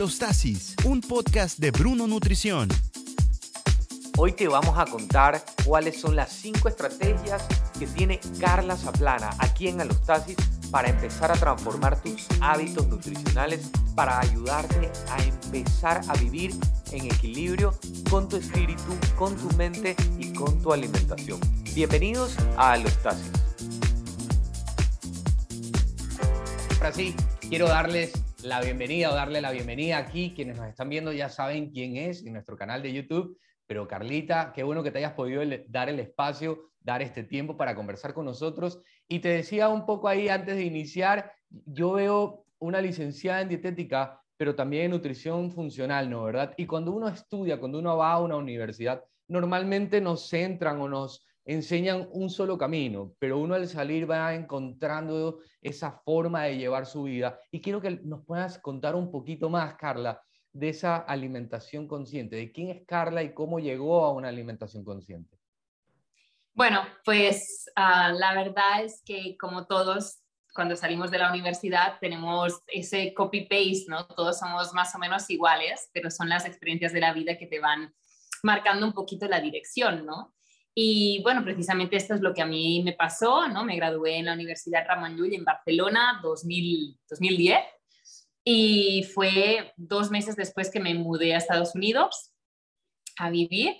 Alostasis, un podcast de Bruno Nutrición. Hoy te vamos a contar cuáles son las cinco estrategias que tiene Carla Zaplana aquí en Alostasis para empezar a transformar tus hábitos nutricionales, para ayudarte a empezar a vivir en equilibrio con tu espíritu, con tu mente y con tu alimentación. Bienvenidos a Alostasis. Ahora sí, quiero darles la bienvenida o darle la bienvenida aquí. Quienes nos están viendo ya saben quién es en nuestro canal de YouTube. Pero Carlita, qué bueno que te hayas podido dar el espacio, dar este tiempo para conversar con nosotros. Y te decía un poco ahí antes de iniciar, yo veo una licenciada en dietética, pero también en nutrición funcional, ¿no? ¿Verdad? Y cuando uno estudia, cuando uno va a una universidad, normalmente nos centran o nos enseñan un solo camino, pero uno al salir va encontrando esa forma de llevar su vida. Y quiero que nos puedas contar un poquito más, Carla, de esa alimentación consciente, de quién es Carla y cómo llegó a una alimentación consciente. Bueno, pues ah, la verdad es que como todos, cuando salimos de la universidad tenemos ese copy-paste, ¿no? Todos somos más o menos iguales, pero son las experiencias de la vida que te van marcando un poquito la dirección, ¿no? Y bueno, precisamente esto es lo que a mí me pasó, ¿no? Me gradué en la Universidad Ramon Llull en Barcelona 2000, 2010 y fue dos meses después que me mudé a Estados Unidos a vivir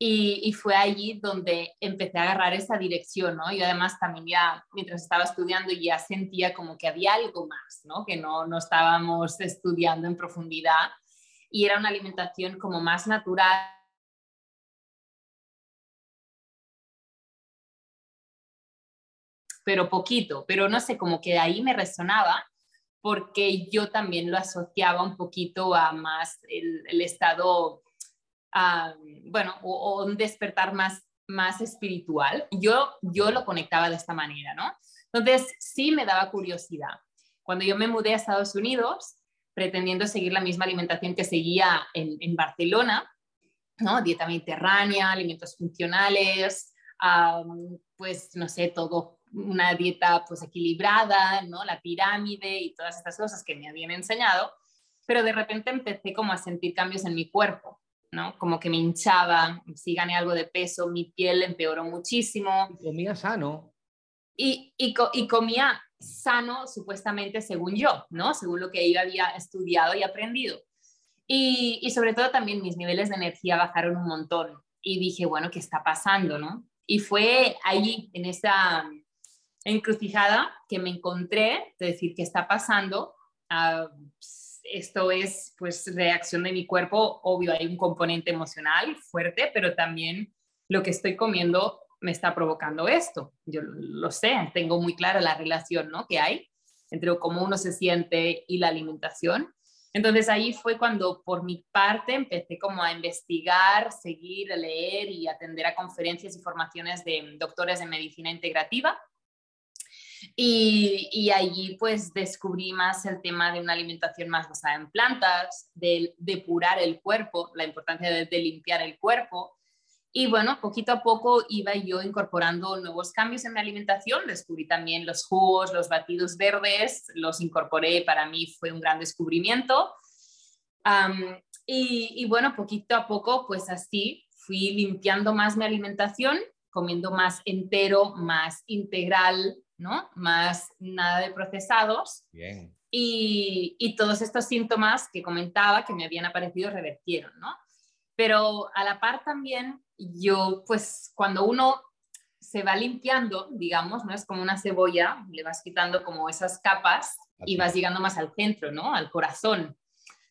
y, fue allí donde empecé a agarrar esa dirección, ¿no? Y además también ya, mientras estaba estudiando, ya sentía como que había algo más, ¿no? Que no, no estábamos estudiando en profundidad y era una alimentación como más natural pero poquito, pero no sé, como que ahí me resonaba porque yo también lo asociaba un poquito a más el, estado, bueno, o, un despertar más, más espiritual. Yo, yo lo conectaba de esta manera, ¿no? Entonces, sí me daba curiosidad. Cuando yo me mudé a Estados Unidos, pretendiendo seguir la misma alimentación que seguía en, en Barcelona, ¿no? Dieta mediterránea, alimentos funcionales, pues no sé, todo una dieta pues equilibrada, ¿no? La pirámide y todas estas cosas que me habían enseñado, pero de repente empecé como a sentir cambios en mi cuerpo, ¿no? Como que me hinchaba, sí gané algo de peso, mi piel empeoró muchísimo. Y comía sano. Y, y, y comía sano supuestamente según yo, ¿no? Según lo que yo había estudiado y aprendido. Y, y sobre todo también mis niveles de energía bajaron un montón. Y dije, bueno, ¿qué está pasando, no? Y fue allí, en esa encrucijada que me encontré, de decir, ¿qué está pasando? Ah, esto es pues reacción de mi cuerpo, obvio hay un componente emocional fuerte, pero también lo que estoy comiendo me está provocando esto. Yo lo sé, tengo muy clara la relación ¿no? que hay entre cómo uno se siente y la alimentación. Entonces ahí fue cuando por mi parte empecé como a investigar, seguir, leer y atender a conferencias y formaciones de doctores de medicina integrativa y, allí pues descubrí más el tema de una alimentación más basada en plantas, de depurar el cuerpo, la importancia de, limpiar el cuerpo. Y bueno, poquito a poco iba yo incorporando nuevos cambios en mi alimentación. Descubrí también los jugos, los batidos verdes, los incorporé, para mí fue un gran descubrimiento. y, y bueno, poquito a poco, pues así fui limpiando más mi alimentación, comiendo más entero, más integral, ¿no? Más nada de procesados. Bien. Y, y, todos estos síntomas que comentaba que me habían aparecido revertieron, ¿no? Pero a la par también, yo, pues cuando uno se va limpiando, digamos, ¿no? Es como una cebolla, le vas quitando como esas capas y vas llegando más al centro, ¿no? Al corazón.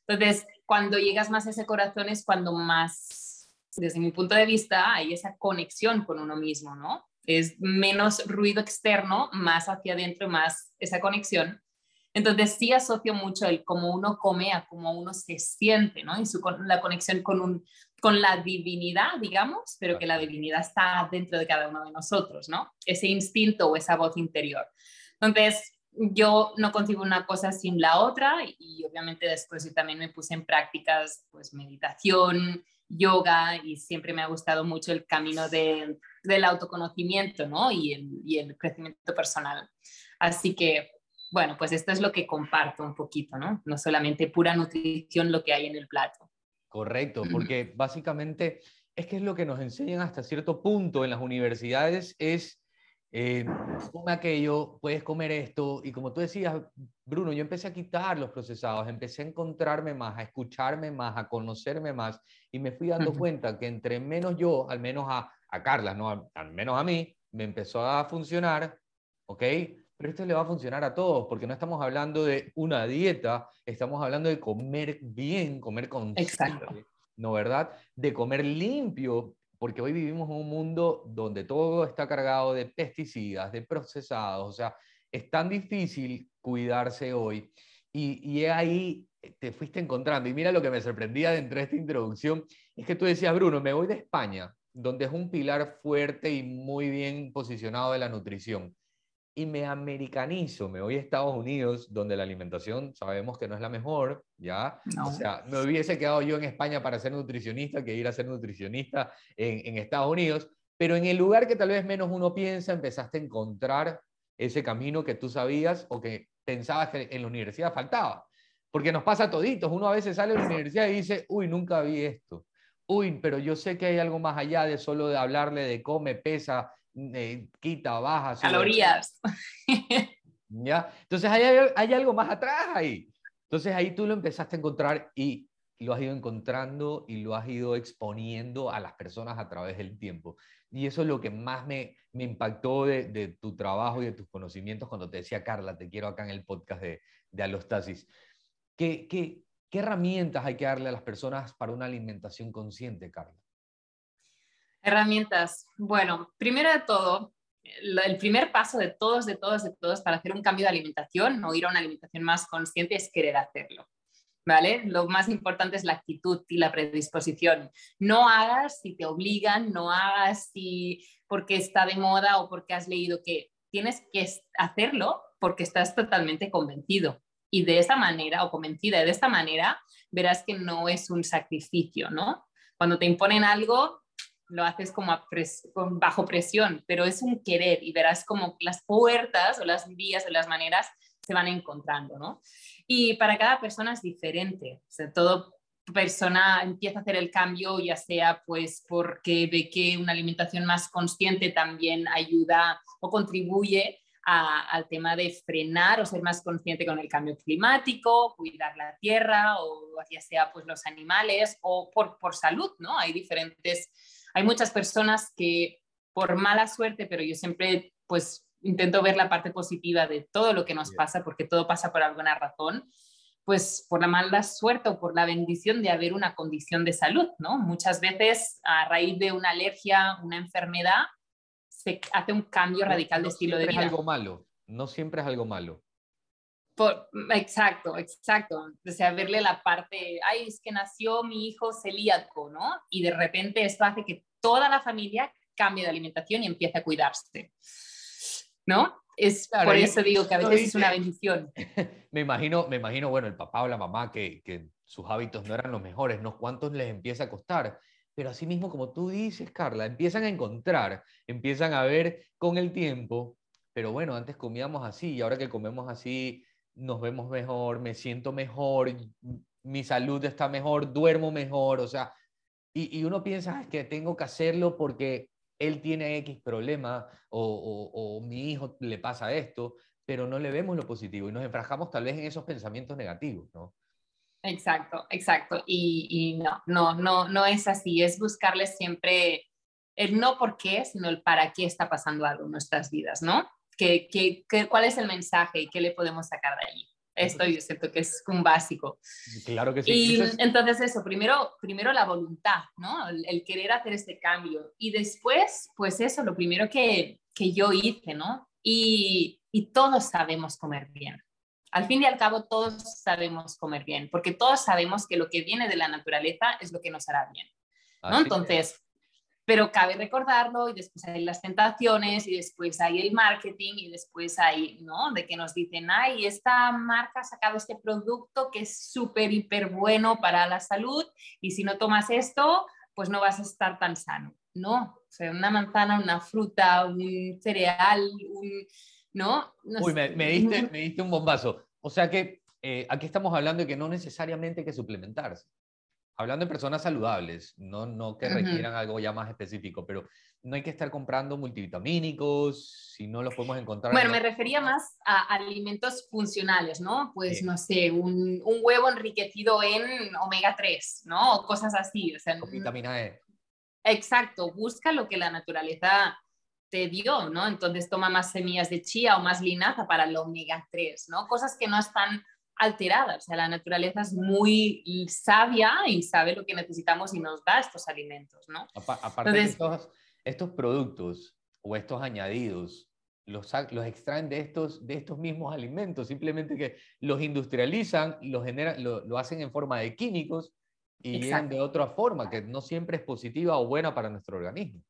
Entonces, cuando llegas más a ese corazón es cuando más, desde mi punto de vista, hay esa conexión con uno mismo, ¿no? Es menos ruido externo, más hacia adentro, más esa conexión. Entonces sí asocio mucho el cómo uno come a cómo uno se siente, ¿no? Y su, la conexión con, un, con la divinidad, digamos, pero que la divinidad está dentro de cada uno de nosotros, ¿no? Ese instinto o esa voz interior. Entonces, yo no consigo una cosa sin la otra y obviamente después yo también me puse en prácticas, pues meditación, yoga y siempre me ha gustado mucho el camino de, del autoconocimiento ¿no? y, el, y el crecimiento personal. Así que bueno, pues esto es lo que comparto un poquito, ¿no? No solamente pura nutrición lo que hay en el plato. Correcto, porque básicamente es que es lo que nos enseñan hasta cierto punto en las universidades, es eh, come aquello, puedes comer esto, y como tú decías, Bruno, yo empecé a quitar los procesados, empecé a encontrarme más, a escucharme más, a conocerme más, y me fui dando cuenta que entre menos yo, al menos a, a Carla, no, al menos a mí, me empezó a funcionar, ¿ok? Pero esto le va a funcionar a todos, porque no estamos hablando de una dieta, estamos hablando de comer bien, comer con ¿no verdad? De comer limpio, porque hoy vivimos en un mundo donde todo está cargado de pesticidas, de procesados, o sea, es tan difícil cuidarse hoy. Y, y ahí te fuiste encontrando. Y mira lo que me sorprendía dentro de esta introducción, es que tú decías, Bruno, me voy de España, donde es un pilar fuerte y muy bien posicionado de la nutrición y me americanizo, me voy a Estados Unidos, donde la alimentación sabemos que no es la mejor, ¿ya? O sea, me hubiese quedado yo en España para ser nutricionista que ir a ser nutricionista en, en Estados Unidos, pero en el lugar que tal vez menos uno piensa, empezaste a encontrar ese camino que tú sabías o que pensabas que en la universidad faltaba. Porque nos pasa a toditos, uno a veces sale de la universidad y dice, uy, nunca vi esto. Uy, pero yo sé que hay algo más allá de solo de hablarle de come, pesa, eh, quita, baja. Calorías. ¿Ya? Entonces hay, hay, algo más atrás ahí. Entonces ahí tú lo empezaste a encontrar y lo has ido encontrando y lo has ido exponiendo a las personas a través del tiempo. Y eso es lo que más me, me impactó de, de, tu trabajo y de tus conocimientos cuando te decía, Carla, te quiero acá en el podcast de, de Alostasis. ¿Qué, qué, ¿Qué herramientas hay que darle a las personas para una alimentación consciente, Carla? Herramientas. Bueno, primero de todo, el primer paso de todos, de todos, de todos para hacer un cambio de alimentación o ir a una alimentación más consciente es querer hacerlo. ¿Vale? Lo más importante es la actitud y la predisposición. No hagas si te obligan, no hagas si porque está de moda o porque has leído que tienes que hacerlo porque estás totalmente convencido. Y de esta manera, o convencida de esta manera, verás que no es un sacrificio, ¿no? Cuando te imponen algo, lo haces como bajo presión, pero es un querer y verás como las puertas o las vías o las maneras se van encontrando, ¿no? Y para cada persona es diferente, o todo persona empieza a hacer el cambio, ya sea pues porque ve que una alimentación más consciente también ayuda o contribuye al tema de frenar o ser más consciente con el cambio climático, cuidar la tierra o ya sea pues los animales o por, por salud, ¿no? Hay diferentes hay muchas personas que por mala suerte, pero yo siempre pues intento ver la parte positiva de todo lo que nos pasa, porque todo pasa por alguna razón, pues por la mala suerte o por la bendición de haber una condición de salud, ¿no? Muchas veces a raíz de una alergia, una enfermedad, se hace un cambio radical de estilo de vida. Es algo malo, no siempre es algo malo. exacto, exacto. O sea, verle la parte, ay, es que nació mi hijo celíaco, ¿no? Y de repente esto hace que toda la familia cambie de alimentación y empiece a cuidarse. ¿No? Es por eso digo que a veces es una bendición. Me imagino, me imagino, bueno, el papá o la mamá que, que sus hábitos no eran los mejores, ¿no? ¿Cuántos les empieza a costar? Pero así mismo, como tú dices, Carla, empiezan a encontrar, empiezan a ver con el tiempo, pero bueno, antes comíamos así y ahora que comemos así, nos vemos mejor, me siento mejor, mi salud está mejor, duermo mejor, o sea, y, uno piensa que tengo que hacerlo porque él tiene X problema o, o, mi hijo le pasa esto, pero no le vemos lo positivo y nos enfrascamos tal vez en esos pensamientos negativos, ¿no? Exacto, exacto. Y, y, no, no, no, no es así. Es buscarle siempre el no por qué, sino el para qué está pasando algo en nuestras vidas, ¿no? ¿Qué, qué, qué, cuál es el mensaje y qué le podemos sacar de allí? Esto yo siento que es un básico. Claro que sí. Y entonces eso, primero, primero la voluntad, ¿no? El, querer hacer este cambio. Y después, pues eso, lo primero que, que yo hice, ¿no? Y, y todos sabemos comer bien. Al fin y al cabo, todos sabemos comer bien, porque todos sabemos que lo que viene de la naturaleza es lo que nos hará bien. ¿no? Entonces, pero cabe recordarlo y después hay las tentaciones y después hay el marketing y después hay, ¿no? De que nos dicen, ay, esta marca ha sacado este producto que es súper, hiper bueno para la salud y si no tomas esto, pues no vas a estar tan sano. No, o sea, una manzana, una fruta, un cereal, ¿no? Uy, me, diste, me diste un bombazo. O sea que eh, aquí estamos hablando de que no necesariamente hay que suplementarse. Hablando de personas saludables, no, no que requieran algo ya más específico, pero no hay que estar comprando multivitamínicos si no los podemos encontrar. Bueno, me refería más a alimentos funcionales, ¿no? Pues no sé, un, un, huevo enriquecido en omega 3, ¿no? O cosas así. O sea, vitamina E. Exacto, busca lo que la naturaleza te dio, ¿no? Entonces toma más semillas de chía o más linaza para el omega 3, ¿no? Cosas que no están alteradas. O sea, la naturaleza es muy sabia y sabe lo que necesitamos y nos da estos alimentos, ¿no? Aparte de estos, estos, productos o estos añadidos, los, los extraen de estos, de estos mismos alimentos, simplemente que los industrializan, los generan, lo, lo hacen en forma de químicos y llegan de otra forma, que no siempre es positiva o buena para nuestro organismo.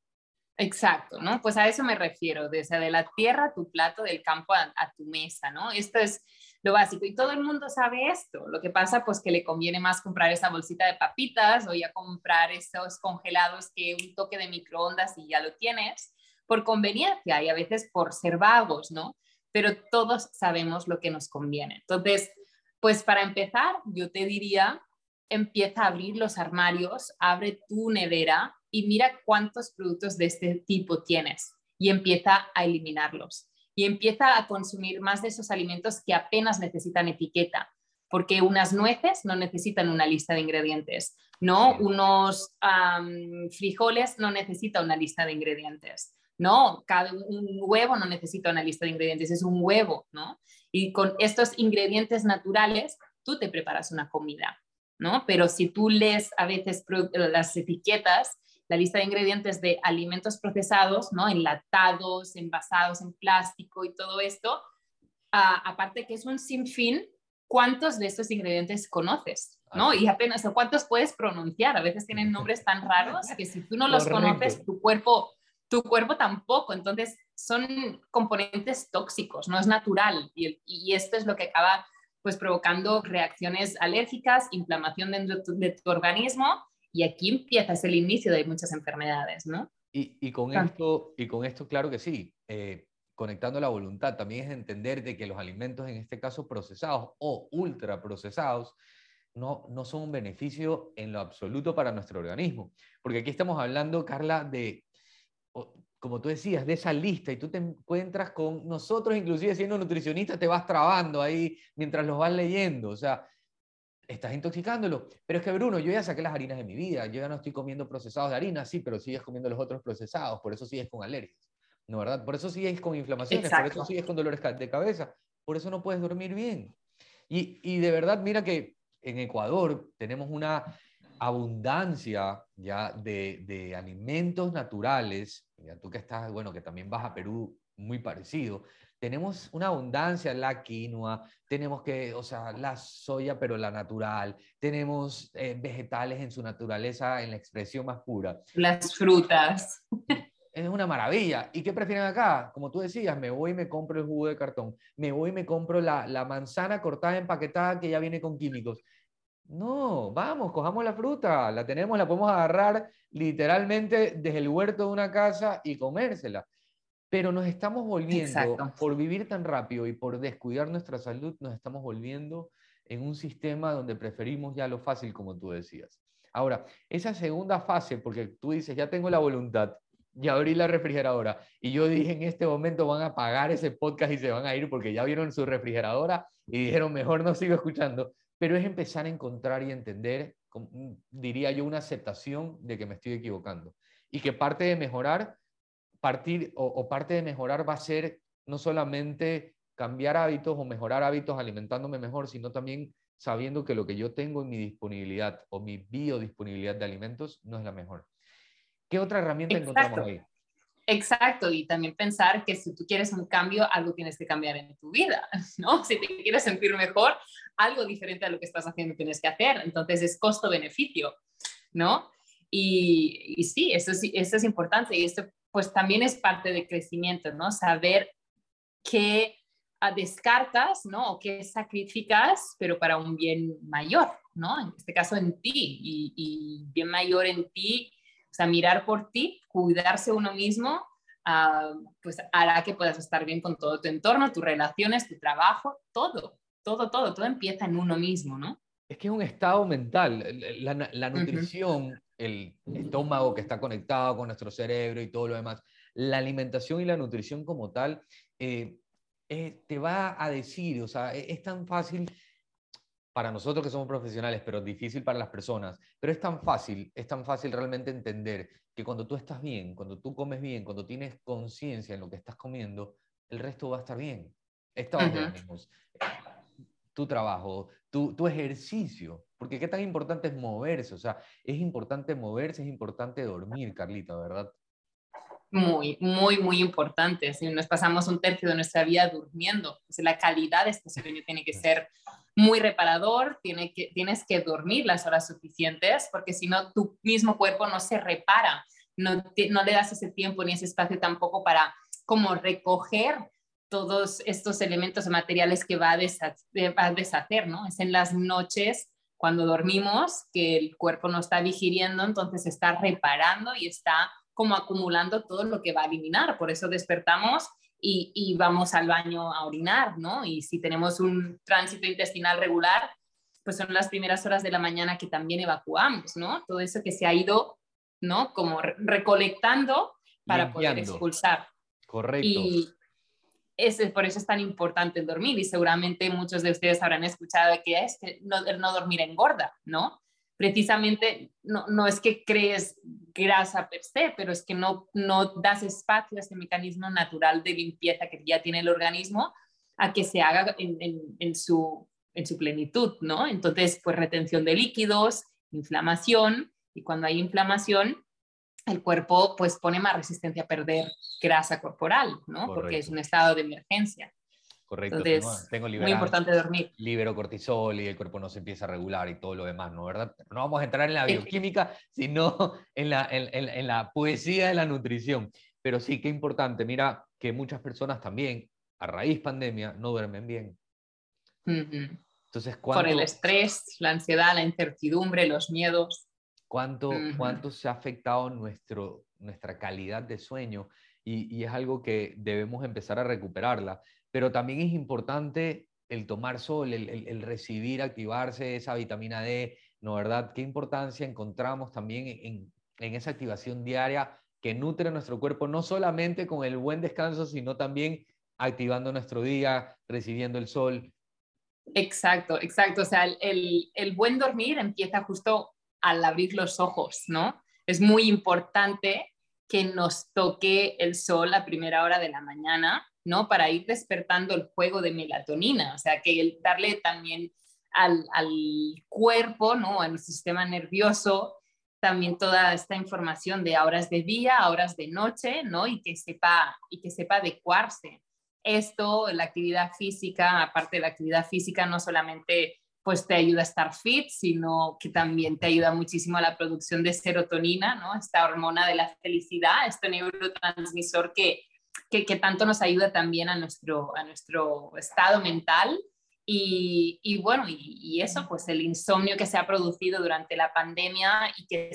Exacto, ¿no? Pues a eso me refiero, desde de la tierra a tu plato, del campo a, a, tu mesa, ¿no? Esto es lo básico y todo el mundo sabe esto. Lo que pasa pues que le conviene más comprar esa bolsita de papitas o ya comprar esos congelados que un toque de microondas y ya lo tienes por conveniencia y a veces por ser vagos, ¿no? Pero todos sabemos lo que nos conviene. Entonces, pues para empezar, yo te diría, empieza a abrir los armarios, abre tu nevera y mira cuántos productos de este tipo tienes y empieza a eliminarlos. Y empieza a consumir más de esos alimentos que apenas necesitan etiqueta, porque unas nueces no necesitan una lista de ingredientes, ¿no? Unos frijoles no necesitan una lista de ingredientes. No, cada, un huevo no necesita una lista de ingredientes, es un huevo, ¿no? Y con estos ingredientes naturales, tú te preparas una comida, ¿no? Pero si tú lees a veces las etiquetas, la lista de ingredientes de alimentos procesados, ¿no? Enlatados, envasados en plástico y todo esto, aparte que es un sinfín, ¿cuántos de estos ingredientes conoces? ¿no? Y apenas, o ¿cuántos puedes pronunciar? A veces tienen nombres tan raros que si tú no los conoces, tu cuerpo, tu cuerpo tampoco. Entonces, son componentes tóxicos, no es natural. Y, y esto es lo que acaba pues provocando reacciones alérgicas, inflamación dentro de tu organismo y aquí empieza, es el inicio de muchas enfermedades, ¿no? Y, y con, esto, y con esto, claro que sí, eh, conectando la voluntad, también es entender de que los alimentos, en este caso procesados o ultra procesados, no, no son un beneficio en lo absoluto para nuestro organismo. Porque aquí estamos hablando, Carla, de, como tú decías, de esa lista y tú te encuentras con nosotros, inclusive siendo nutricionista, te vas trabando ahí mientras los vas leyendo. O sea, estás intoxicándolo. Pero es que, Bruno, yo ya saqué las harinas de mi vida, yo ya no estoy comiendo procesados de harina, sí, pero sigues comiendo los otros procesados, por eso sigues con alergias, ¿no verdad? Por eso sigues con inflamaciones, por eso sigues con dolores de cabeza, por eso no puedes dormir bien. Y, y de verdad, mira que en Ecuador tenemos una abundancia ya de, de alimentos naturales, ya tú que estás, bueno, que también vas a Perú, muy parecido, tenemos una abundancia, la quinoa, tenemos que, o sea, la soya, pero la natural, tenemos eh, vegetales en su naturaleza, en la expresión más pura. Las frutas. Es una maravilla. ¿Y qué prefieren acá? Como tú decías, me voy y me compro el jugo de cartón, me voy y me compro la, la manzana cortada, empaquetada, que ya viene con químicos. No, vamos, cojamos la fruta, la tenemos, la podemos agarrar literalmente desde el huerto de una casa y comérsela. Pero nos estamos volviendo, por vivir tan rápido y por descuidar nuestra salud, nos estamos volviendo en un sistema donde preferimos ya lo fácil, como tú decías. Ahora, esa segunda fase, porque tú dices, ya tengo la voluntad, ya abrí la refrigeradora, y yo dije, en este momento van a pagar ese podcast y se van a ir porque ya vieron su refrigeradora y dijeron, mejor no sigo escuchando, pero es empezar a encontrar y entender, diría yo, una aceptación de que me estoy equivocando y que parte de mejorar partir o, parte de mejorar va a ser no solamente cambiar hábitos o mejorar hábitos alimentándome mejor, sino también sabiendo que lo que yo tengo en mi disponibilidad o mi biodisponibilidad de alimentos no es la mejor. ¿Qué otra herramienta encontramos ahí? Exacto, y también pensar que si tú quieres un cambio, algo tienes que cambiar en tu vida, ¿no? Si te quieres sentir mejor, algo diferente a lo que estás haciendo tienes que hacer. Entonces es costo-beneficio, ¿no? Y, y, sí, eso es, eso es importante y esto pues también es parte del crecimiento, ¿no? Saber qué ah, descartas, ¿no? O qué sacrificas, pero para un bien mayor, ¿no? En este caso en ti y, bien mayor en ti, o sea, mirar por ti, cuidarse uno mismo ah, pues hará que puedas estar bien con todo tu entorno, tus relaciones, tu trabajo, todo, todo, todo, todo empieza en uno mismo, ¿no? Es que es un estado mental. La, nutrición, el estómago que está conectado con nuestro cerebro y todo lo demás, la alimentación y la nutrición como tal, eh, eh, te va a decir, o sea, e, es, tan fácil para nosotros que somos profesionales, pero difícil para las personas, pero es tan fácil, es tan fácil realmente entender que cuando tú estás bien, cuando tú comes bien, cuando tienes conciencia en lo que estás comiendo, el resto va a estar bien. Estado de ánimos, tu trabajo, tu, tu, ejercicio, porque qué tan importante es moverse, o sea, es importante moverse, es importante dormir, Carlita, ¿verdad? muy, muy, muy importante. Si nos pasamos un tercio de nuestra vida durmiendo, la calidad de este sueño tiene que ser muy reparador, tiene que, tienes que dormir las horas suficientes, porque si no, tu mismo cuerpo no se repara, no, no le das ese tiempo ni ese espacio tampoco para como recoger todos estos elementos materiales que va a, va a deshacer, ¿no? Es en las noches cuando dormimos que el cuerpo no está digiriendo, entonces está reparando y está como acumulando todo lo que va a eliminar. Por eso despertamos y, vamos al baño a orinar, ¿no? Y si tenemos un tránsito intestinal regular, pues son las primeras horas de la mañana que también evacuamos, ¿no? Todo eso que se ha ido, ¿no? Como recolectando para poder expulsar. Correcto. Y ese, por eso es tan importante el dormir y seguramente muchos de ustedes habrán escuchado que es que no, dormir engorda, ¿no? precisamente no, es que crees grasa per se, pero es que no, no das espacio a ese mecanismo natural de limpieza que ya tiene el organismo a que se haga en, su, en su plenitud, ¿no? Entonces, pues retención de líquidos, inflamación, y cuando hay inflamación, el cuerpo pues pone más resistencia a perder grasa corporal, ¿no? Porque es un estado de emergencia. Correcto. Entonces, tengo, muy importante dormir. Libero cortisol y el cuerpo no se empieza a regular y todo lo demás, ¿no? ¿Verdad? No vamos a entrar en la bioquímica, sino en la, en, en, la poesía de la nutrición. Pero sí, qué importante. Mira que muchas personas también, a raíz pandemia, no duermen bien. Entonces, ¿cuánto, Por el estrés, la ansiedad, la incertidumbre, los miedos. ¿Cuánto, cuánto se ha afectado nuestro, nuestra calidad de sueño? Y, y es algo que debemos empezar a recuperarla pero también es importante el tomar sol, el, recibir, activarse esa vitamina D, ¿no verdad? ¿Qué importancia encontramos también en, en esa activación diaria que nutre nuestro cuerpo, no solamente con el buen descanso, sino también activando nuestro día, recibiendo el sol? Exacto, exacto. O sea, el, el buen dormir empieza justo al abrir los ojos, ¿no? Es muy importante que nos toque el sol a primera hora de la mañana ¿no? Para ir despertando el juego de melatonina, o sea, que darle también al, cuerpo, ¿no? A nuestro sistema nervioso, también toda esta información de horas de día, horas de noche, ¿no? Y que sepa, y que sepa adecuarse. Esto, la actividad física, aparte de la actividad física, no solamente pues te ayuda a estar fit, sino que también te ayuda muchísimo a la producción de serotonina, ¿no? Esta hormona de la felicidad, este neurotransmisor que que, tanto nos ayuda también a nuestro, a nuestro estado mental. Y, bueno, y, eso, pues el insomnio que se ha producido durante la pandemia y que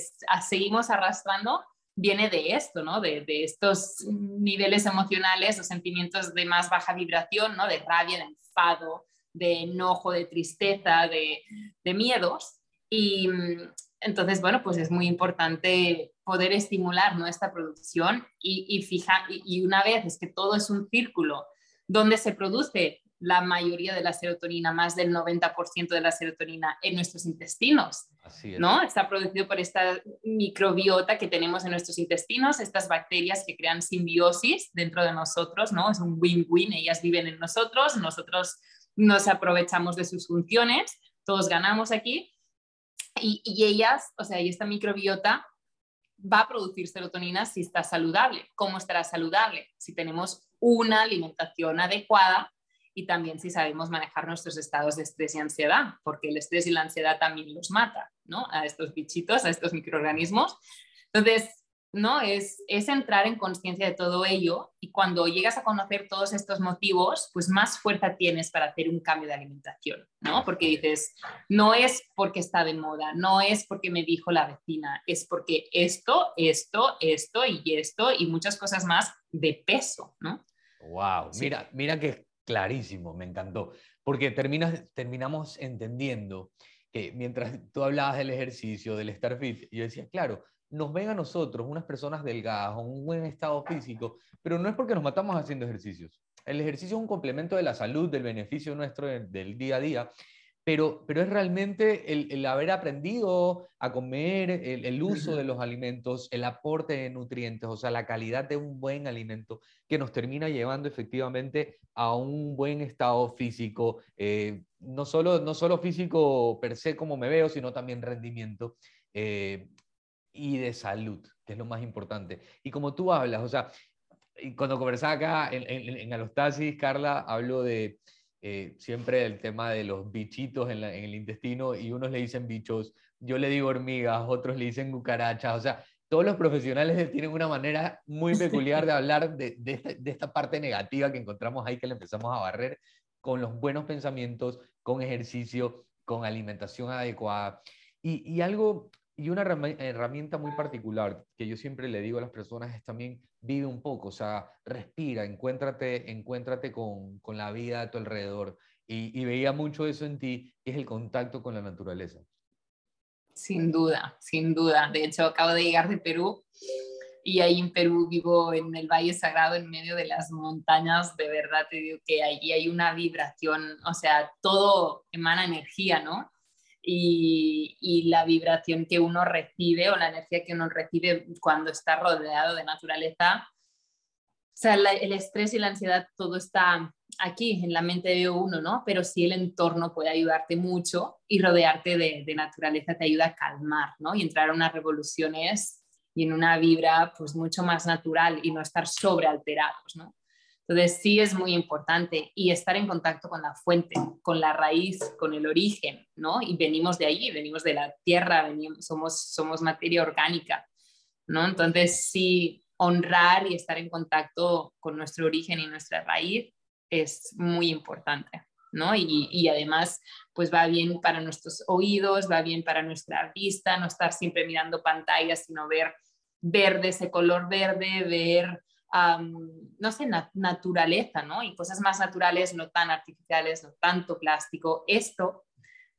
seguimos arrastrando, viene de esto, ¿no? De, estos niveles emocionales o sentimientos de más baja vibración, ¿no? De rabia, de enfado, de enojo, de tristeza, de, de miedos. Y, entonces, bueno, pues es muy importante poder estimular nuestra producción y, y fijar, y, una vez es que todo es un círculo donde se produce la mayoría de la serotonina, más del 90% de la serotonina en nuestros intestinos, ¿no? Está producido por esta microbiota que tenemos en nuestros intestinos, estas bacterias que crean simbiosis dentro de nosotros, ¿no? Es un win-win, ellas viven en nosotros, nosotros nos aprovechamos de sus funciones, todos ganamos aquí y, ellas, o sea, y esta microbiota va a producir serotonina si está saludable. ¿Cómo estará saludable? Si tenemos una alimentación adecuada y también si sabemos manejar nuestros estados de estrés y ansiedad, porque el estrés y la ansiedad también los mata, ¿no? A estos bichitos, a estos microorganismos. Entonces, ¿no? Es, es entrar en conciencia de todo ello y cuando llegas a conocer todos estos motivos, pues más fuerza tienes para hacer un cambio de alimentación, ¿no? Porque dices, no es porque está de moda, no es porque me dijo la vecina, es porque esto, esto, esto y esto y muchas cosas más de peso, ¿no? Wow, mira, mira que clarísimo, me encantó, porque terminas, terminamos entendiendo que mientras tú hablabas del ejercicio, del estar fit, yo decía, claro, nos ven a nosotros, unas personas delgadas, con un buen estado físico, pero no es porque nos matamos haciendo ejercicios. El ejercicio es un complemento de la salud, del beneficio nuestro del día a día, pero, pero es realmente el, haber aprendido a comer, el, uso de los alimentos, el aporte de nutrientes, o sea, la calidad de un buen alimento que nos termina llevando efectivamente a un buen estado físico, eh, no, solo, no solo físico per se como me veo, sino también rendimiento. Eh, y de salud, que es lo más importante. Y como tú hablas, o sea, cuando conversaba acá en, en, Alostasis, Carla, hablo de eh, siempre del tema de los bichitos en, el intestino y unos le dicen bichos, yo le digo hormigas, otros le dicen cucarachas, o sea, todos los profesionales tienen una manera muy peculiar de hablar de, de, esta, de esta parte negativa que encontramos ahí, que le empezamos a barrer con los buenos pensamientos, con ejercicio, con alimentación adecuada. Y, y, algo y una herramienta muy particular que yo siempre le digo a las personas es también vive un poco, o sea, respira, encuéntrate, encuéntrate con, con la vida a tu alrededor. Y, y, veía mucho eso en ti, que es el contacto con la naturaleza. Sin duda, sin duda. De hecho, acabo de llegar de Perú y ahí en Perú vivo en el Valle Sagrado, en medio de las montañas. De verdad te digo que allí hay una vibración, o sea, todo emana energía, ¿no? Y, la vibración que uno recibe o la energía que uno recibe cuando está rodeado de naturaleza. O sea, el estrés y la ansiedad, todo está aquí en la mente de uno, ¿no? Pero sí el entorno puede ayudarte mucho y rodearte de, de naturaleza te ayuda a calmar, ¿no? Y entrar a unas revoluciones y en una vibra pues mucho más natural y no estar sobrealterados, ¿no? Entonces sí es muy importante y estar en contacto con la fuente, con la raíz, con el origen, ¿no? Y venimos de allí, venimos de la tierra, venimos, somos, somos materia orgánica, ¿no? Entonces sí, honrar y estar en contacto con nuestro origen y nuestra raíz es muy importante, ¿no? Y, y además, pues va bien para nuestros oídos, va bien para nuestra vista, no estar siempre mirando pantallas, sino ver verde, ese color verde, ver no sé, naturaleza, ¿no? Y cosas más naturales, no tan artificiales, no tanto plástico. Esto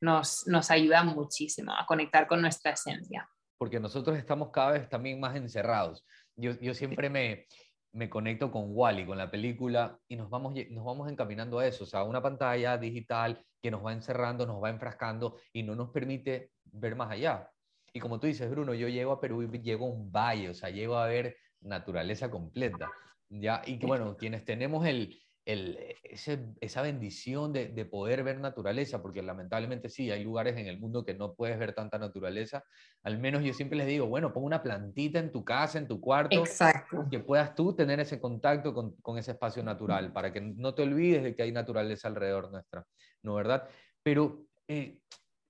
nos, nos ayuda muchísimo a conectar con nuestra esencia. Porque nosotros estamos cada vez también más encerrados. Yo, yo siempre me, me conecto con Wally, con la película, y nos vamos, nos vamos encaminando a eso, o sea, una pantalla digital que nos va encerrando, nos va enfrascando y no nos permite ver más allá. Y como tú dices, Bruno, yo llego a Perú y llego a un valle, o sea, llego a ver naturaleza completa. ¿ya? Y que, bueno, quienes tenemos el, el, esa bendición de, de, poder ver naturaleza, porque lamentablemente sí, hay lugares en el mundo que no puedes ver tanta naturaleza, al menos yo siempre les digo, bueno, pon una plantita en tu casa, en tu cuarto, Exacto. que puedas tú tener ese contacto con, con, ese espacio natural, para que no te olvides de que hay naturaleza alrededor nuestra, ¿no verdad? Pero, eh,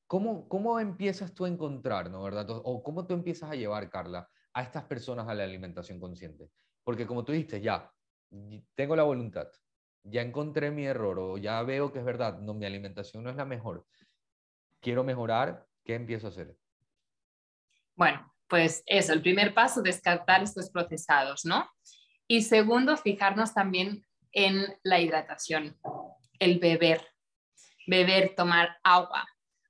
¿cómo, ¿cómo empiezas tú a encontrar, ¿no verdad? O cómo tú empiezas a llevar, Carla, a estas personas a la alimentación consciente. Porque como tú dijiste, ya, tengo la voluntad, ya encontré mi error o ya veo que es verdad, no, mi alimentación no es la mejor, quiero mejorar, ¿qué empiezo a hacer? Bueno, pues eso, el primer paso, descartar estos procesados, ¿no? Y segundo, fijarnos también en la hidratación, el beber, beber, tomar agua,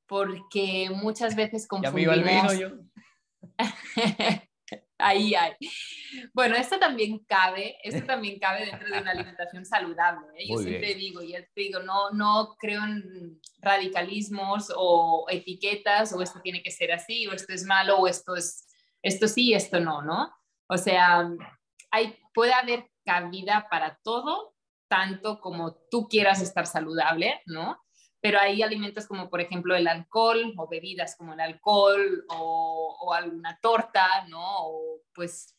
porque muchas veces confundimos... Ya me iba el vino yo. ahí hay. Bueno, esto también cabe, esto también cabe dentro de una alimentación saludable. ¿eh? Yo siempre digo, y te digo, no, no creo en radicalismos o etiquetas, o esto tiene que ser así, o esto es malo, o esto es, esto sí, esto no, ¿no? O sea, hay, puede haber cabida para todo, tanto como tú quieras estar saludable, ¿no? Pero hay alimentos como por ejemplo el alcohol o bebidas como el alcohol o, alguna torta, ¿no? O pues,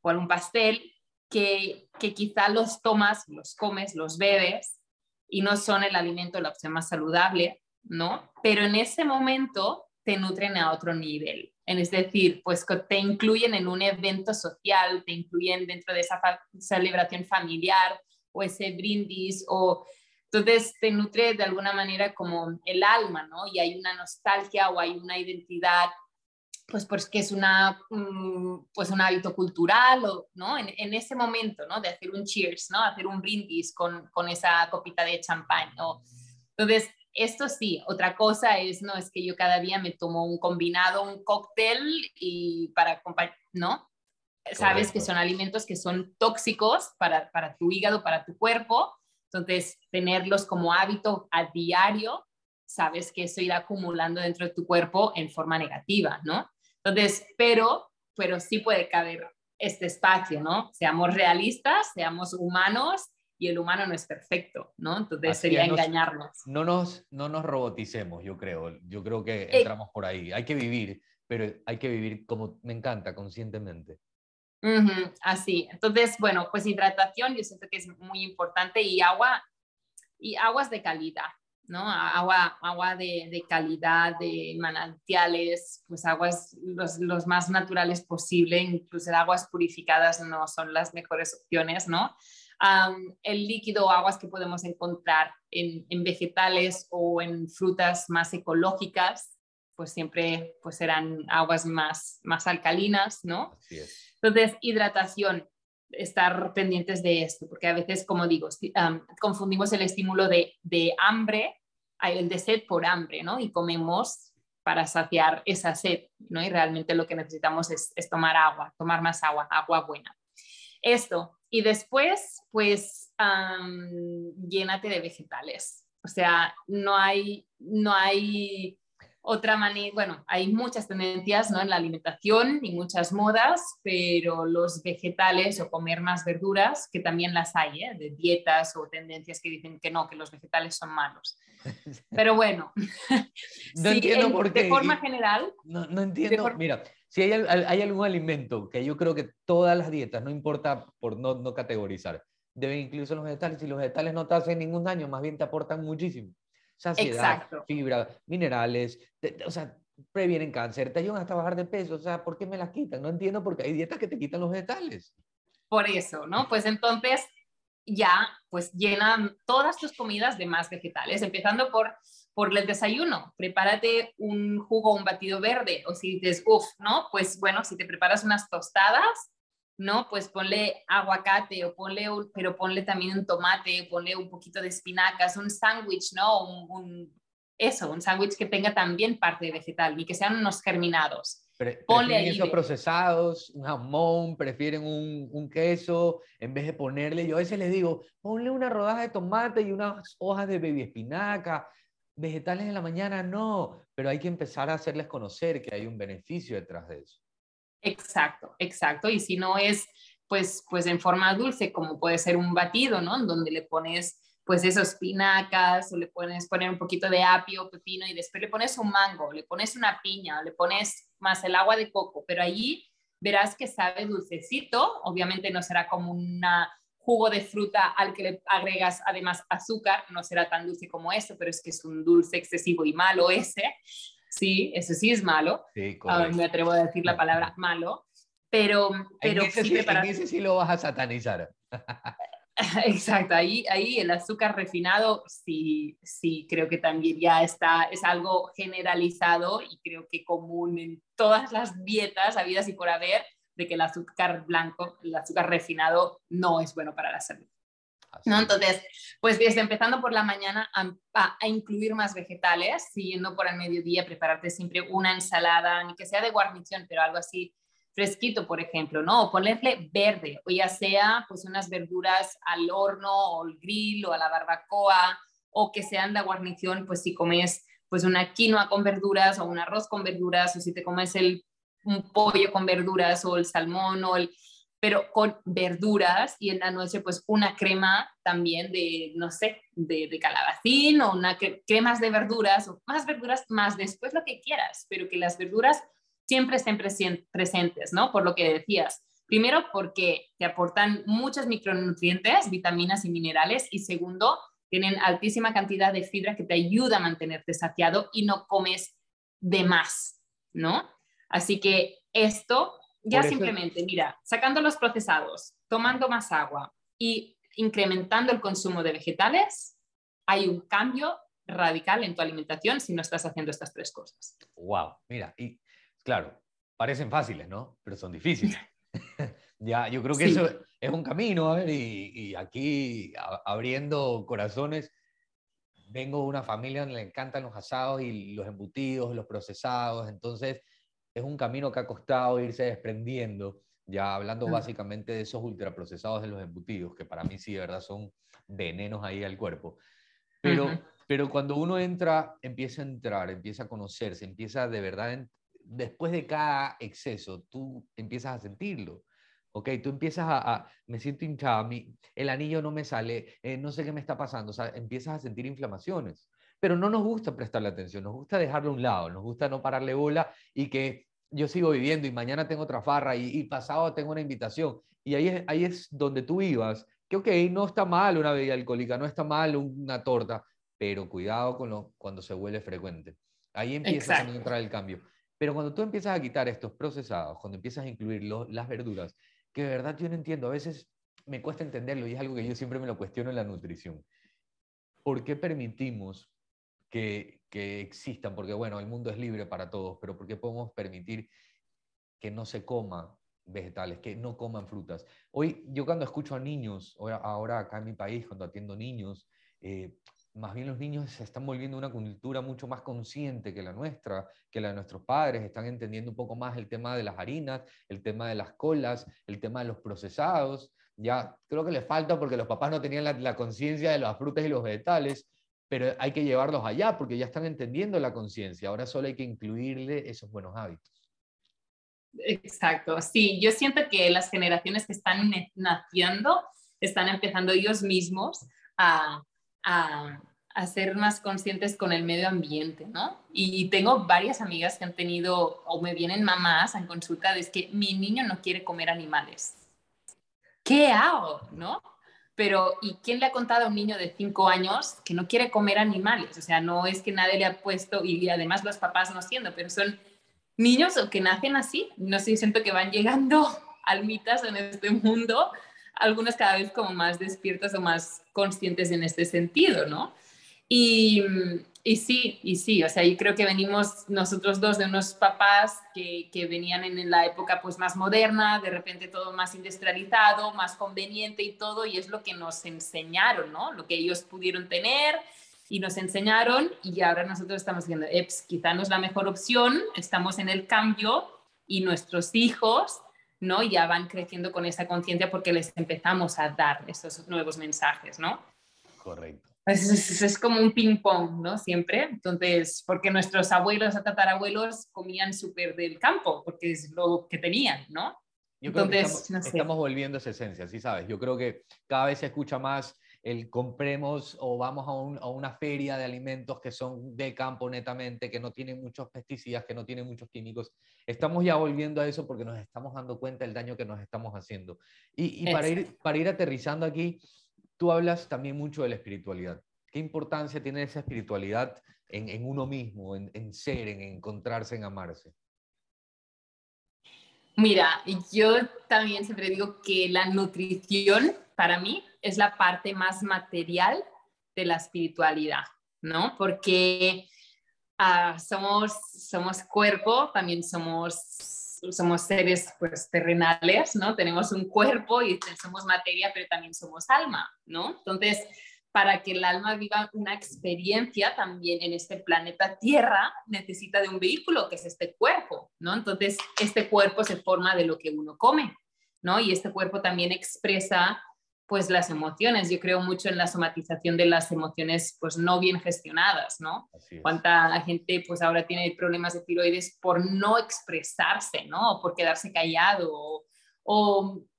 o algún pastel que, que quizá los tomas, los comes, los bebes y no son el alimento, la opción más saludable, ¿no? Pero en ese momento te nutren a otro nivel. Es decir, pues te incluyen en un evento social, te incluyen dentro de esa celebración familiar o ese brindis o entonces te nutre de alguna manera como el alma, ¿no? Y hay una nostalgia o hay una identidad, pues porque es una, mm, pues un hábito cultural, o, ¿no? En, en, ese momento, ¿no? De hacer un cheers, ¿no? Hacer un brindis con, con esa copita de champán, ¿no? Entonces, esto sí, otra cosa es, no, es que yo cada día me tomo un combinado, un cóctel y para ¿no? Sabes que son alimentos que son tóxicos para, para tu hígado, para tu cuerpo, entonces, tenerlos como hábito a diario, sabes que eso irá acumulando dentro de tu cuerpo en forma negativa, ¿no? Entonces, pero, pero sí puede caber este espacio, ¿no? Seamos realistas, seamos humanos y el humano no es perfecto, ¿no? Entonces sería engañarnos. No nos, no nos roboticemos, yo creo. Yo creo que eh, entramos por ahí. Hay que vivir, pero hay que vivir como me encanta, conscientemente así. Entonces, bueno, pues hidratación yo siento que es muy importante y agua, y aguas de calidad, ¿no? Agua, agua de, de calidad, de manantiales, pues aguas los, los, más naturales posible, incluso aguas purificadas no son las mejores opciones, ¿no? el líquido o aguas que podemos encontrar en, en, vegetales o en frutas más ecológicas, pues siempre pues serán aguas más, más alcalinas, ¿no? Así es. Entonces, hidratación, estar pendientes de esto, porque a veces, como digo, confundimos el estímulo de, de, hambre, el de sed por hambre, ¿no? Y comemos para saciar esa sed, ¿no? Y realmente lo que necesitamos es, tomar agua, tomar más agua, agua buena. Esto. Y después, pues, llénate de vegetales. O sea, no hay, no hay otra manera, bueno, hay muchas tendencias ¿no? en la alimentación y muchas modas, pero los vegetales o comer más verduras, que también las hay, ¿eh? de dietas o tendencias que dicen que no, que los vegetales son malos. Pero bueno, no entiendo por qué. De forma general. No, no entiendo. Mira, si hay, hay, algún alimento que yo creo que todas las dietas, no importa por no, no categorizar, deben incluirse los vegetales. y los vegetales no te hacen ningún daño, más bien te aportan muchísimo saciedad, fibra, minerales, o sea, previenen cáncer, te ayudan hasta bajar de peso, o sea, ¿por qué me las quitan? No entiendo porque hay dietas que te quitan los vegetales. Por eso, ¿no? Pues entonces ya, pues llenan todas tus comidas de más vegetales, empezando por por el desayuno, prepárate un jugo, un batido verde, o si dices, uff, ¿no? Pues bueno, si te preparas unas tostadas, ¿no? Pues ponle aguacate o ponle, pero ponle también un tomate, ponle un poquito de espinacas, un sándwich, ¿no? Un, eso, un sándwich que tenga también parte vegetal y que sean unos germinados. ponle ahí esos procesados, un jamón, prefieren un, un, queso, en vez de ponerle, yo a veces les digo, ponle una rodaja de tomate y unas hojas de baby espinaca, vegetales en la mañana no, pero hay que empezar a hacerles conocer que hay un beneficio detrás de eso. Exacto, exacto. Y si no es, pues, pues en forma dulce, como puede ser un batido, ¿no? En donde le pones, pues, esos pinacas, o le pones poner un poquito de apio, pepino, y después le pones un mango, le pones una piña, le pones más el agua de coco, pero allí verás que sabe dulcecito. Obviamente no será como un jugo de fruta al que le agregas además azúcar, no será tan dulce como eso, pero es que es un dulce excesivo y malo ese. Sí, eso sí es malo. Sí, ah, me atrevo a decir la palabra malo. Pero, pero en ese sí, en ese sí lo vas a satanizar. Exacto, ahí, ahí el azúcar refinado sí, sí creo que también ya está, es algo generalizado y creo que común en todas las dietas habidas y por haber, de que el azúcar blanco, el azúcar refinado no es bueno para la salud. ¿No? Entonces, pues desde empezando por la mañana a, a, incluir más vegetales, siguiendo por el mediodía, prepararte siempre una ensalada, ni que sea de guarnición, pero algo así fresquito, por ejemplo, ¿no? O ponerle verde, o ya sea pues unas verduras al horno o al grill o a la barbacoa, o que sean de guarnición, pues si comes pues una quinoa con verduras o un arroz con verduras, o si te comes el un pollo con verduras o el salmón o el pero con verduras y en la noche pues una crema también de, no sé, de, calabacín o una cremas de verduras o más verduras, más después lo que quieras, pero que las verduras siempre estén presentes, ¿no? Por lo que decías. Primero, porque te aportan muchos micronutrientes, vitaminas y minerales. Y segundo, tienen altísima cantidad de fibra que te ayuda a mantenerte saciado y no comes de más, ¿no? Así que esto ya simplemente, mira, sacando los procesados, tomando más agua y incrementando el consumo de vegetales, hay un cambio radical en tu alimentación si no estás haciendo estas tres cosas. Wow, mira, y claro, parecen fáciles, ¿no? Pero son difíciles. ya, yo creo que eso es un camino, a ver, y, aquí abriendo corazones, vengo de una familia donde le encantan los asados y los embutidos, los procesados, entonces es un camino que ha costado irse desprendiendo, ya hablando básicamente de esos ultraprocesados de los embutidos, que para mí sí, de verdad, son venenos ahí al cuerpo. Pero, pero cuando uno entra, empieza a entrar, empieza a conocerse, empieza de verdad, después de cada exceso, tú empiezas a sentirlo. Ok, tú empiezas a, me siento hinchado, el anillo no me sale, eh, no sé qué me está pasando, o sea, empiezas a sentir inflamaciones. Pero no nos gusta prestarle atención, nos gusta dejarlo a un lado, nos gusta no pararle bola y que yo sigo viviendo y mañana tengo otra farra y, pasado tengo una invitación. Y ahí es, ahí es donde tú ibas, que ok, no está mal una bebida alcohólica, no está mal una torta, pero cuidado con lo, cuando se vuelve frecuente. Ahí empieza a entrar el cambio. Pero cuando tú empiezas a quitar estos procesados, cuando empiezas a incluir las verduras, que de verdad yo no entiendo, a veces me cuesta entenderlo y es algo que yo siempre me lo cuestiono en la nutrición. ¿Por qué permitimos que, existan? Porque bueno, el mundo es libre para todos, pero ¿por qué podemos permitir que no se coma vegetales, que no coman frutas? Hoy yo cuando escucho a niños, ahora acá en mi país, cuando atiendo niños, eh, más bien los niños se están volviendo una cultura mucho más consciente que la nuestra, que la de nuestros padres, están entendiendo un poco más el tema de las harinas, el tema de las colas, el tema de los procesados. Ya creo que les falta porque los papás no tenían la, conciencia de las frutas y los vegetales, pero hay que llevarlos allá porque ya están entendiendo la conciencia. Ahora solo hay que incluirle esos buenos hábitos. Exacto, sí, yo siento que las generaciones que están naciendo están empezando ellos mismos a a, ser más conscientes con el medio ambiente, ¿no? Y tengo varias amigas que han tenido, o me vienen mamás en consulta, de es que mi niño no quiere comer animales. ¿Qué hago, no? Pero, ¿y quién le ha contado a un niño de 5 años que no quiere comer animales? O sea, no es que nadie le ha puesto, y además los papás no siendo, pero son niños que nacen así. No sé, siento que van llegando almitas en este mundo algunas cada vez como más despiertas o más conscientes en este sentido, ¿no? Y, y sí, y sí, o sea, yo creo que venimos nosotros dos de unos papás que, que, venían en la época pues más moderna, de repente todo más industrializado, más conveniente y todo, y es lo que nos enseñaron, ¿no? Lo que ellos pudieron tener y nos enseñaron y ahora nosotros estamos diciendo, Eps, quizá no es la mejor opción, estamos en el cambio y nuestros hijos ¿no? Ya van creciendo con esa conciencia porque les empezamos a dar esos nuevos mensajes, ¿no? Correcto. Es, es, como un ping-pong, ¿no? Siempre. Entonces, porque nuestros abuelos o tatarabuelos comían súper del campo, porque es lo que tenían, ¿no? Yo creo Entonces, que estamos, volviendo a esa esencia, ¿sí sabes? Yo creo que cada vez se escucha más el compremos o vamos a, a, una feria de alimentos que son de campo netamente, que no tienen muchos pesticidas, que no tienen muchos químicos. Estamos ya volviendo a eso porque nos estamos dando cuenta del daño que nos estamos haciendo. Y, y para, ir, para ir aterrizando aquí, tú hablas también mucho de la espiritualidad. ¿Qué importancia tiene esa espiritualidad en, en uno mismo, en, en ser, en encontrarse, en amarse? Mira, yo también siempre digo que la nutrición para mí es la parte más material de la espiritualidad, ¿no? Porque ah, somos, somos cuerpo, también somos, somos seres pues, terrenales, ¿no? Tenemos un cuerpo y somos materia, pero también somos alma, ¿no? Entonces, para que el alma viva una experiencia también en este planeta Tierra, necesita de un vehículo, que es este cuerpo, ¿no? Entonces, este cuerpo se forma de lo que uno come, ¿no? Y este cuerpo también expresa pues las emociones. Yo creo mucho en la somatización de las emociones pues no bien gestionadas, ¿no? Cuánta gente pues ahora tiene problemas de tiroides por no expresarse, ¿no? O por quedarse callado o,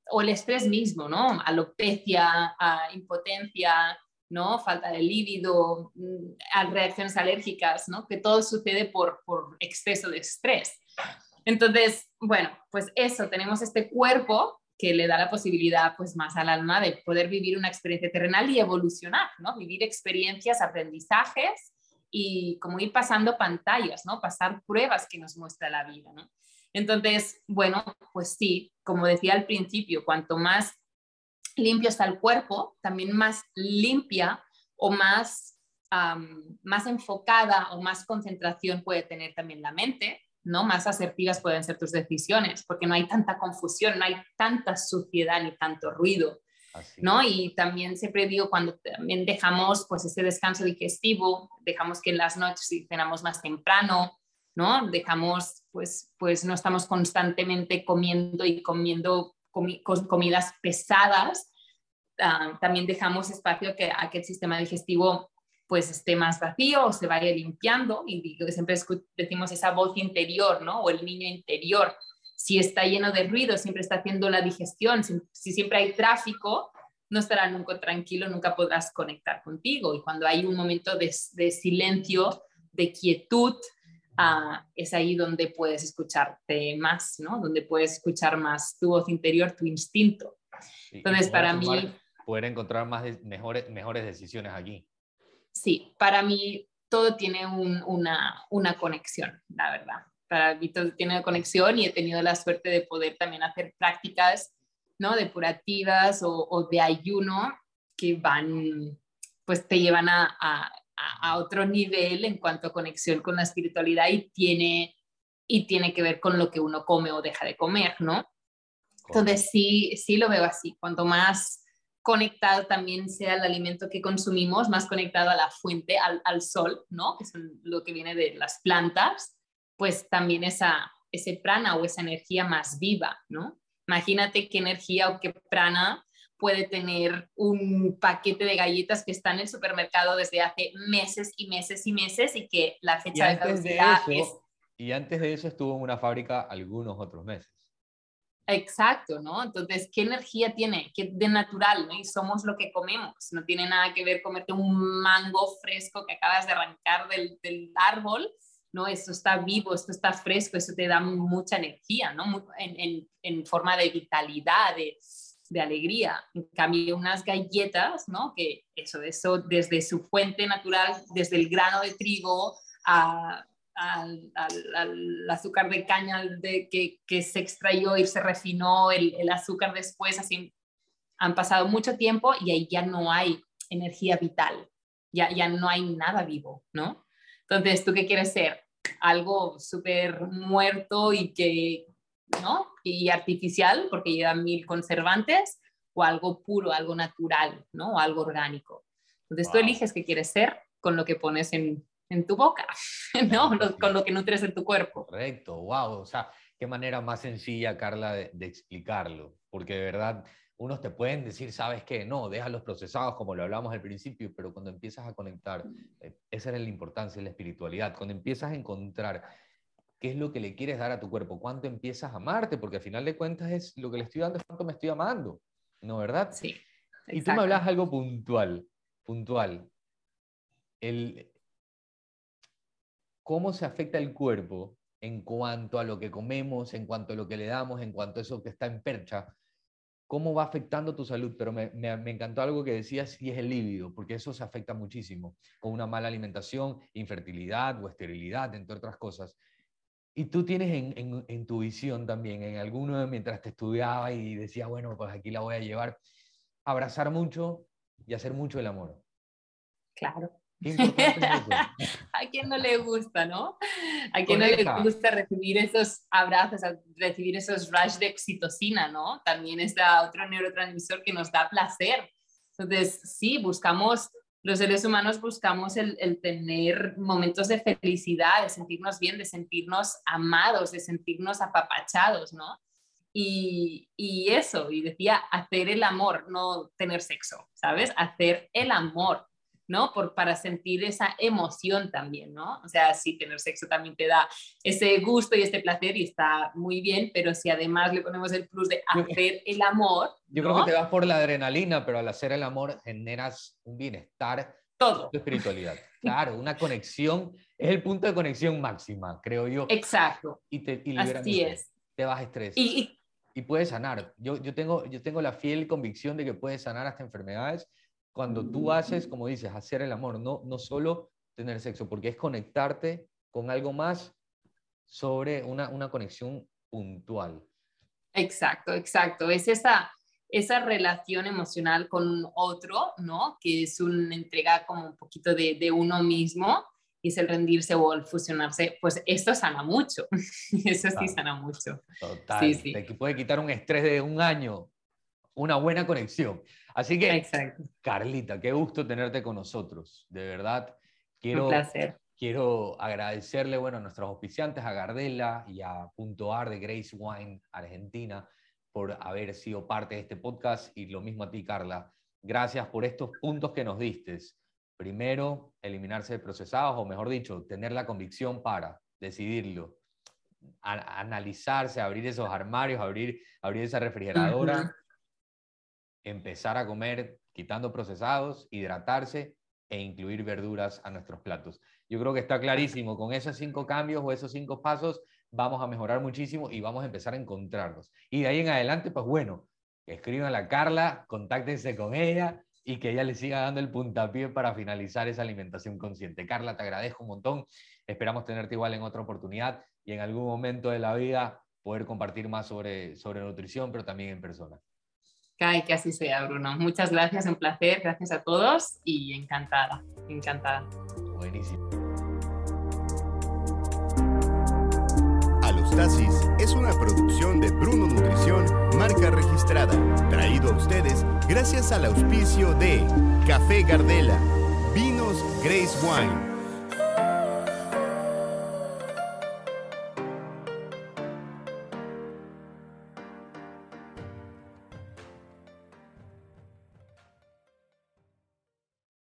o, el estrés mismo, ¿no? Alopecia, impotencia, ¿no? Falta de líbido, mm, reacciones alérgicas, ¿no? Que todo sucede por, por exceso de estrés. Entonces, bueno, pues eso, tenemos este cuerpo que le da la posibilidad pues más al alma de poder vivir una experiencia terrenal y evolucionar, ¿no? Vivir experiencias, aprendizajes y como ir pasando pantallas, ¿no? Pasar pruebas que nos muestra la vida, ¿no? Entonces, bueno, pues sí, como decía al principio, cuanto más limpio está el cuerpo, también más limpia o más, más enfocada o más concentración puede tener también la mente, ¿no? Más asertivas pueden ser tus decisiones, porque no hay tanta confusión, no hay tanta suciedad ni tanto ruido. ¿no? Y también siempre digo, cuando también dejamos pues ese descanso digestivo, dejamos que en las noches cenamos más temprano, ¿no? Dejamos, pues, pues no estamos constantemente comiendo y comiendo comidas pesadas, ah, también dejamos espacio que, a que el sistema digestivo pues esté más vacío o se vaya limpiando y digo que siempre decimos esa voz interior, ¿no? O el niño interior. Si está lleno de ruido, siempre está haciendo la digestión, si, siempre hay tráfico, no estará nunca tranquilo, nunca podrás conectar contigo. Y cuando hay un momento de, de silencio, de quietud, Ah, es ahí donde puedes escucharte más, ¿no? Donde puedes escuchar más tu voz interior, tu instinto. Entonces, para mí... Poder encontrar más mejores, mejores decisiones aquí. Sí, para mí todo tiene una, una conexión, la verdad. Para mí todo tiene una conexión y he tenido la suerte de poder también hacer prácticas, ¿no? Depurativas o, o de ayuno que van, pues te llevan a a, otro nivel en cuanto a conexión con la espiritualidad y tiene, y tiene que ver con lo que uno come o deja de comer, ¿no? Entonces sí, sí lo veo así. Cuanto más conectado también sea el alimento que consumimos, más conectado a la fuente, al, al sol, ¿no? Que es lo que viene de las plantas, pues también esa, ese prana o esa energía más viva, ¿no? Imagínate qué energía o qué prana puede tener un paquete de galletas que está en el supermercado desde hace meses y meses y meses y que la fecha de caducidad es... Y antes de eso estuvo en una fábrica algunos otros meses. Exacto, ¿no? Entonces, ¿qué energía tiene? ¿Qué de natural, ¿no? Y somos lo que comemos. No tiene nada que ver comerte un mango fresco que acabas de arrancar del, del árbol, ¿no? Esto está vivo, esto está fresco, eso te da mucha energía, ¿no? En, en, en forma de vitalidad, de, de alegría. En cambio, unas galletas, ¿no? Que eso, eso desde su fuente natural, desde el grano de trigo al, azúcar de caña de, que, se extrayó y se refinó, el, azúcar después, así han pasado mucho tiempo y ahí ya no hay energía vital, ya, ya no hay nada vivo, ¿no? Entonces, ¿tú qué quieres ser? Algo súper muerto y que, ¿no? Y artificial, porque lleva mil conservantes, o algo puro, algo natural, ¿no? O algo orgánico. Entonces tú eliges qué quieres ser con lo que pones en, en tu boca, ¿no? con lo que nutres en tu cuerpo. Correcto, wow. O sea, qué manera más sencilla, Carla, de, de explicarlo. Porque de verdad, unos te pueden decir, sabes qué, no, deja los procesados como lo hablamos al principio, pero cuando empiezas a conectar, eh, esa era la importancia de la espiritualidad, cuando empiezas a encontrar qué es lo que le quieres dar a tu cuerpo, cuánto empiezas a amarte, porque al final de cuentas es lo que le estoy dando es cuánto me estoy amando, ¿no verdad? Sí. Y tú me hablas algo puntual, puntual. El, ¿Cómo se afecta el cuerpo en cuanto a lo que comemos, en cuanto a lo que le damos, en cuanto a eso que está en percha? ¿Cómo va afectando tu salud? Pero me, me, me encantó algo que decías y es el líbido, porque eso se afecta muchísimo con una mala alimentación, infertilidad o esterilidad, entre otras cosas. Y tú tienes en, en, tu visión también, en alguno mientras te estudiaba y decía, bueno, pues aquí la voy a llevar, abrazar mucho y hacer mucho el amor. Claro. a quien no le gusta, ¿no? A quien no le gusta recibir esos abrazos, recibir esos rush de oxitocina, ¿no? También está otro neurotransmisor que nos da placer. Entonces, sí, buscamos los seres humanos buscamos el, tener momentos de felicidad, de sentirnos bien, de sentirnos amados, de sentirnos apapachados, ¿no? Y, y, eso, y decía, hacer el amor, no tener sexo, ¿sabes? Hacer el amor. ¿No? Por, para sentir esa emoción también, ¿no? O sea, sí, tener sexo también te da ese gusto y este placer y está muy bien, pero si además le ponemos el plus de hacer el amor. Yo creo que te vas por la adrenalina, pero al hacer el amor generas un bienestar. Todo. Tu espiritualidad. Claro, una conexión, es el punto de conexión máxima, creo yo. Exacto. Y te y Así es. Te vas estrés. Y, y, puedes sanar. Yo, yo, tengo, yo tengo la fiel convicción de que puedes sanar hasta enfermedades cuando tú haces, como dices, hacer el amor, no, no solo tener sexo, porque es conectarte con algo más sobre una, una conexión puntual. Exacto, exacto. Es esa, esa relación emocional con otro, ¿no? Que es una entrega como un poquito de, de uno mismo y es el rendirse o el fusionarse, pues esto sana mucho. Eso sí sana mucho. Total. Sí, sí. Te puede quitar un estrés de un año, una buena conexión. Así que, Exacto. Carlita, qué gusto tenerte con nosotros. De verdad, quiero, un placer. quiero agradecerle bueno, a nuestros auspiciantes, a Gardela y a Punto Ar de Grace Wine Argentina, por haber sido parte de este podcast y lo mismo a ti, Carla. Gracias por estos puntos que nos diste. Primero, eliminarse de procesados, o mejor dicho, tener la convicción para decidirlo, analizarse, abrir esos armarios, abrir, abrir esa refrigeradora, empezar a comer quitando procesados, hidratarse e incluir verduras a nuestros platos. Yo creo que está clarísimo, con esos cinco cambios o esos cinco pasos vamos a mejorar muchísimo y vamos a empezar a encontrarnos. Y de ahí en adelante, pues bueno, escriban a la Carla, contáctense con ella y que ella le siga dando el puntapié para finalizar esa alimentación consciente. Carla, te agradezco un montón. Esperamos tenerte igual en otra oportunidad y en algún momento de la vida poder compartir más sobre, sobre nutrición, pero también en persona. Ay, que así sea, Bruno. Muchas gracias, un placer, gracias a todos y encantada, encantada. Buenísimo. Alostasis es una producción de Bruno Nutrición, marca registrada, traído a ustedes gracias al auspicio de Café Gardela, Vinos Grace Wine